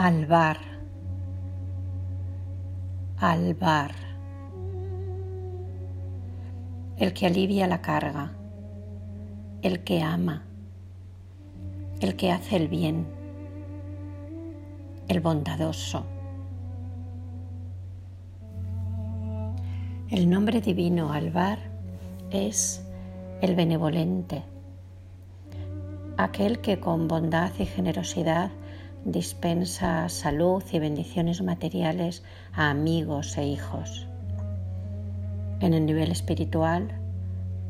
Albar, Albar, el que alivia la carga, el que ama, el que hace el bien, el bondadoso. El nombre divino Albar es el benevolente, aquel que con bondad y generosidad dispensa salud y bendiciones materiales a amigos e hijos. En el nivel espiritual,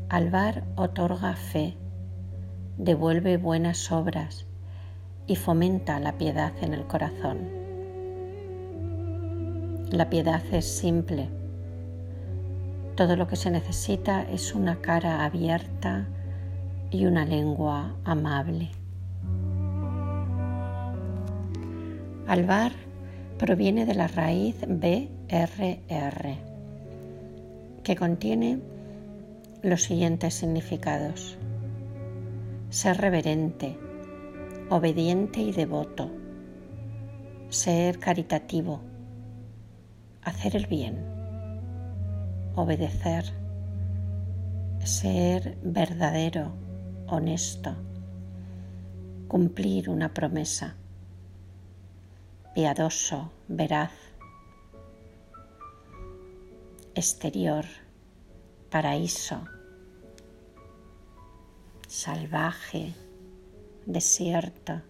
Alvar otorga fe, devuelve buenas obras y fomenta la piedad en el corazón. La piedad es simple. Todo lo que se necesita es una cara abierta y una lengua amable. Alvar proviene de la raíz BRR, que contiene los siguientes significados. Ser reverente, obediente y devoto. Ser caritativo. Hacer el bien. Obedecer. Ser verdadero, honesto. Cumplir una promesa piadoso, veraz, exterior, paraíso, salvaje, desierto.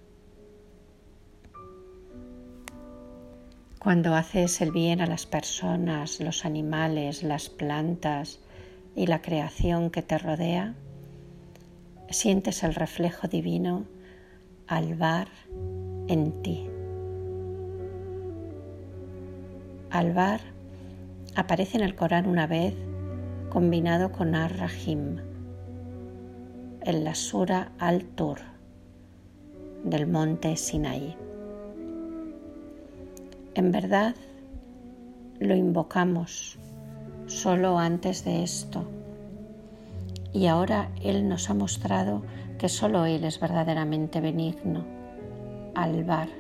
Cuando haces el bien a las personas, los animales, las plantas y la creación que te rodea, sientes el reflejo divino al bar en ti. Alvar aparece en el Corán una vez combinado con Ar-Rahim en la Sura Al-Tur del monte Sinai. En verdad lo invocamos solo antes de esto. Y ahora Él nos ha mostrado que solo Él es verdaderamente benigno, Alvar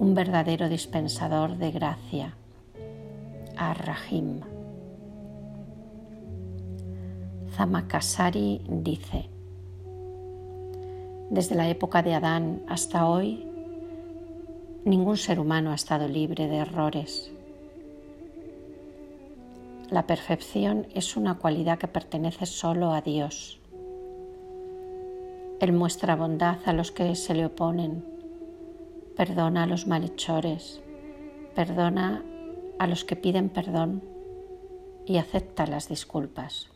un verdadero dispensador de gracia, Ar-Rahim. Zamakasari dice, desde la época de Adán hasta hoy, ningún ser humano ha estado libre de errores. La perfección es una cualidad que pertenece solo a Dios. Él muestra bondad a los que se le oponen perdona a los malhechores, perdona a los que piden perdón y acepta las disculpas.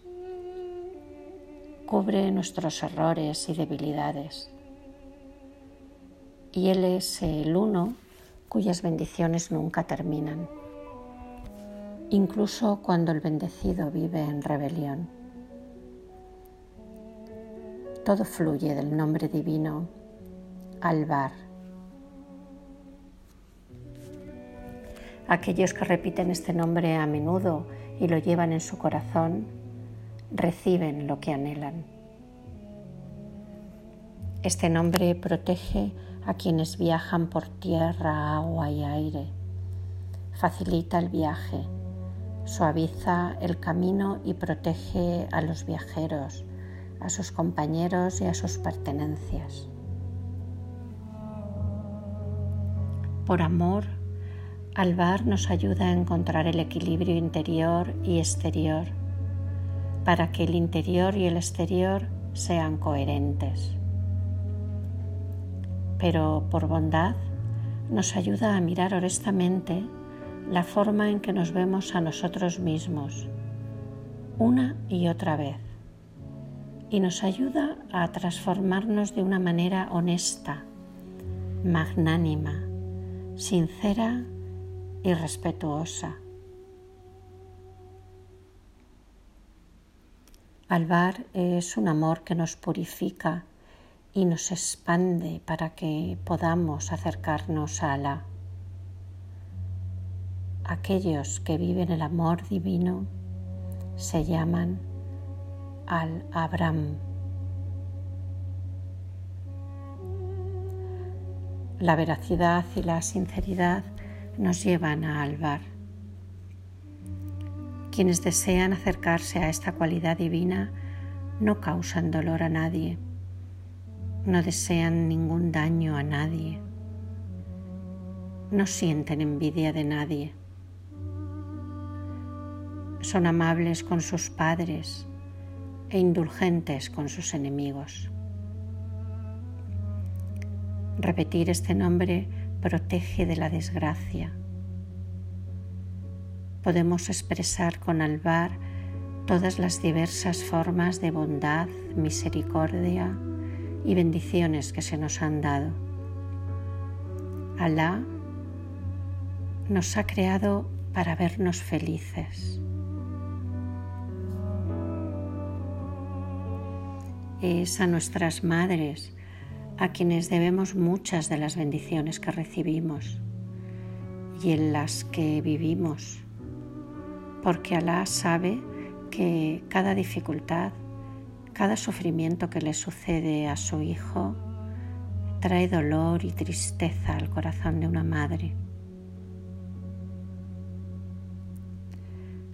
Cubre nuestros errores y debilidades. Y Él es el uno cuyas bendiciones nunca terminan, incluso cuando el bendecido vive en rebelión. Todo fluye del nombre divino, Alvar Aquellos que repiten este nombre a menudo y lo llevan en su corazón, reciben lo que anhelan. Este nombre protege a quienes viajan por tierra, agua y aire, facilita el viaje, suaviza el camino y protege a los viajeros, a sus compañeros y a sus pertenencias. Por amor, Alvar nos ayuda a encontrar el equilibrio interior y exterior para que el interior y el exterior sean coherentes. Pero por bondad nos ayuda a mirar honestamente la forma en que nos vemos a nosotros mismos una y otra vez y nos ayuda a transformarnos de una manera honesta, magnánima, sincera y respetuosa. Alvar es un amor que nos purifica y nos expande para que podamos acercarnos a Alá. Aquellos que viven el amor divino se llaman Al-Abram. La veracidad y la sinceridad nos llevan a albar. Quienes desean acercarse a esta cualidad divina no causan dolor a nadie, no desean ningún daño a nadie, no sienten envidia de nadie, son amables con sus padres e indulgentes con sus enemigos. Repetir este nombre protege de la desgracia podemos expresar con albar todas las diversas formas de bondad, misericordia y bendiciones que se nos han dado. Alá nos ha creado para vernos felices. Es a nuestras madres a quienes debemos muchas de las bendiciones que recibimos y en las que vivimos porque Alá sabe que cada dificultad, cada sufrimiento que le sucede a su hijo trae dolor y tristeza al corazón de una madre.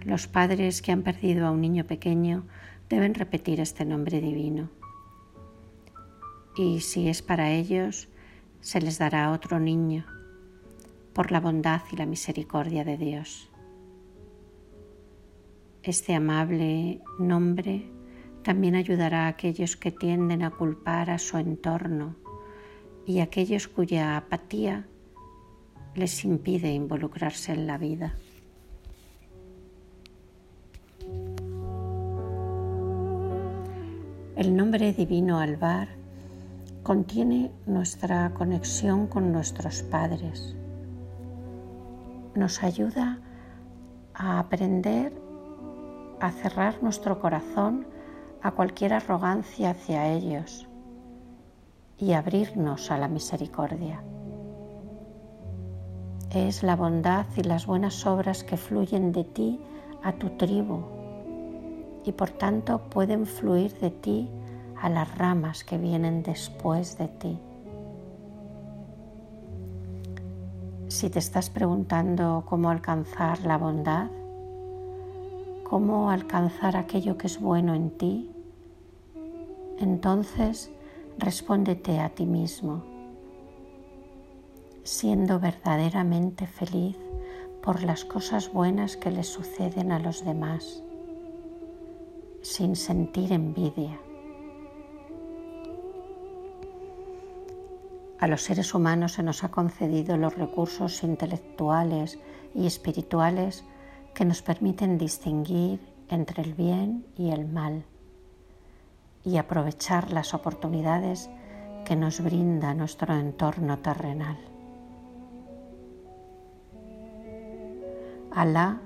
Los padres que han perdido a un niño pequeño deben repetir este nombre divino. Y si es para ellos, se les dará otro niño por la bondad y la misericordia de Dios. Este amable nombre también ayudará a aquellos que tienden a culpar a su entorno y a aquellos cuya apatía les impide involucrarse en la vida. El nombre divino Alvar contiene nuestra conexión con nuestros padres. Nos ayuda a aprender a cerrar nuestro corazón a cualquier arrogancia hacia ellos y abrirnos a la misericordia. Es la bondad y las buenas obras que fluyen de ti a tu tribu y por tanto pueden fluir de ti a las ramas que vienen después de ti. Si te estás preguntando cómo alcanzar la bondad, cómo alcanzar aquello que es bueno en ti, entonces respóndete a ti mismo, siendo verdaderamente feliz por las cosas buenas que le suceden a los demás, sin sentir envidia. A los seres humanos se nos ha concedido los recursos intelectuales y espirituales que nos permiten distinguir entre el bien y el mal y aprovechar las oportunidades que nos brinda nuestro entorno terrenal. Alá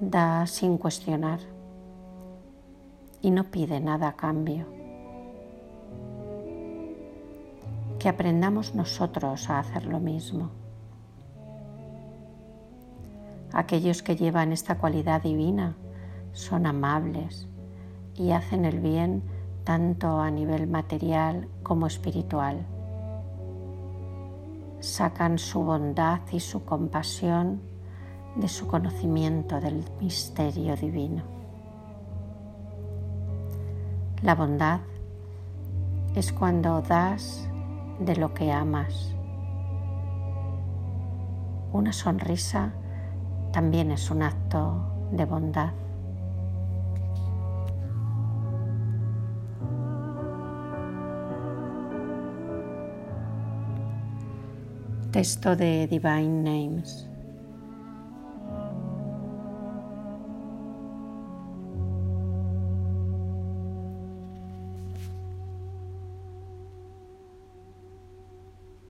da sin cuestionar y no pide nada a cambio. Que aprendamos nosotros a hacer lo mismo. Aquellos que llevan esta cualidad divina son amables y hacen el bien tanto a nivel material como espiritual. Sacan su bondad y su compasión de su conocimiento del misterio divino. La bondad es cuando das de lo que amas. Una sonrisa también es un acto de bondad. Texto de Divine Names.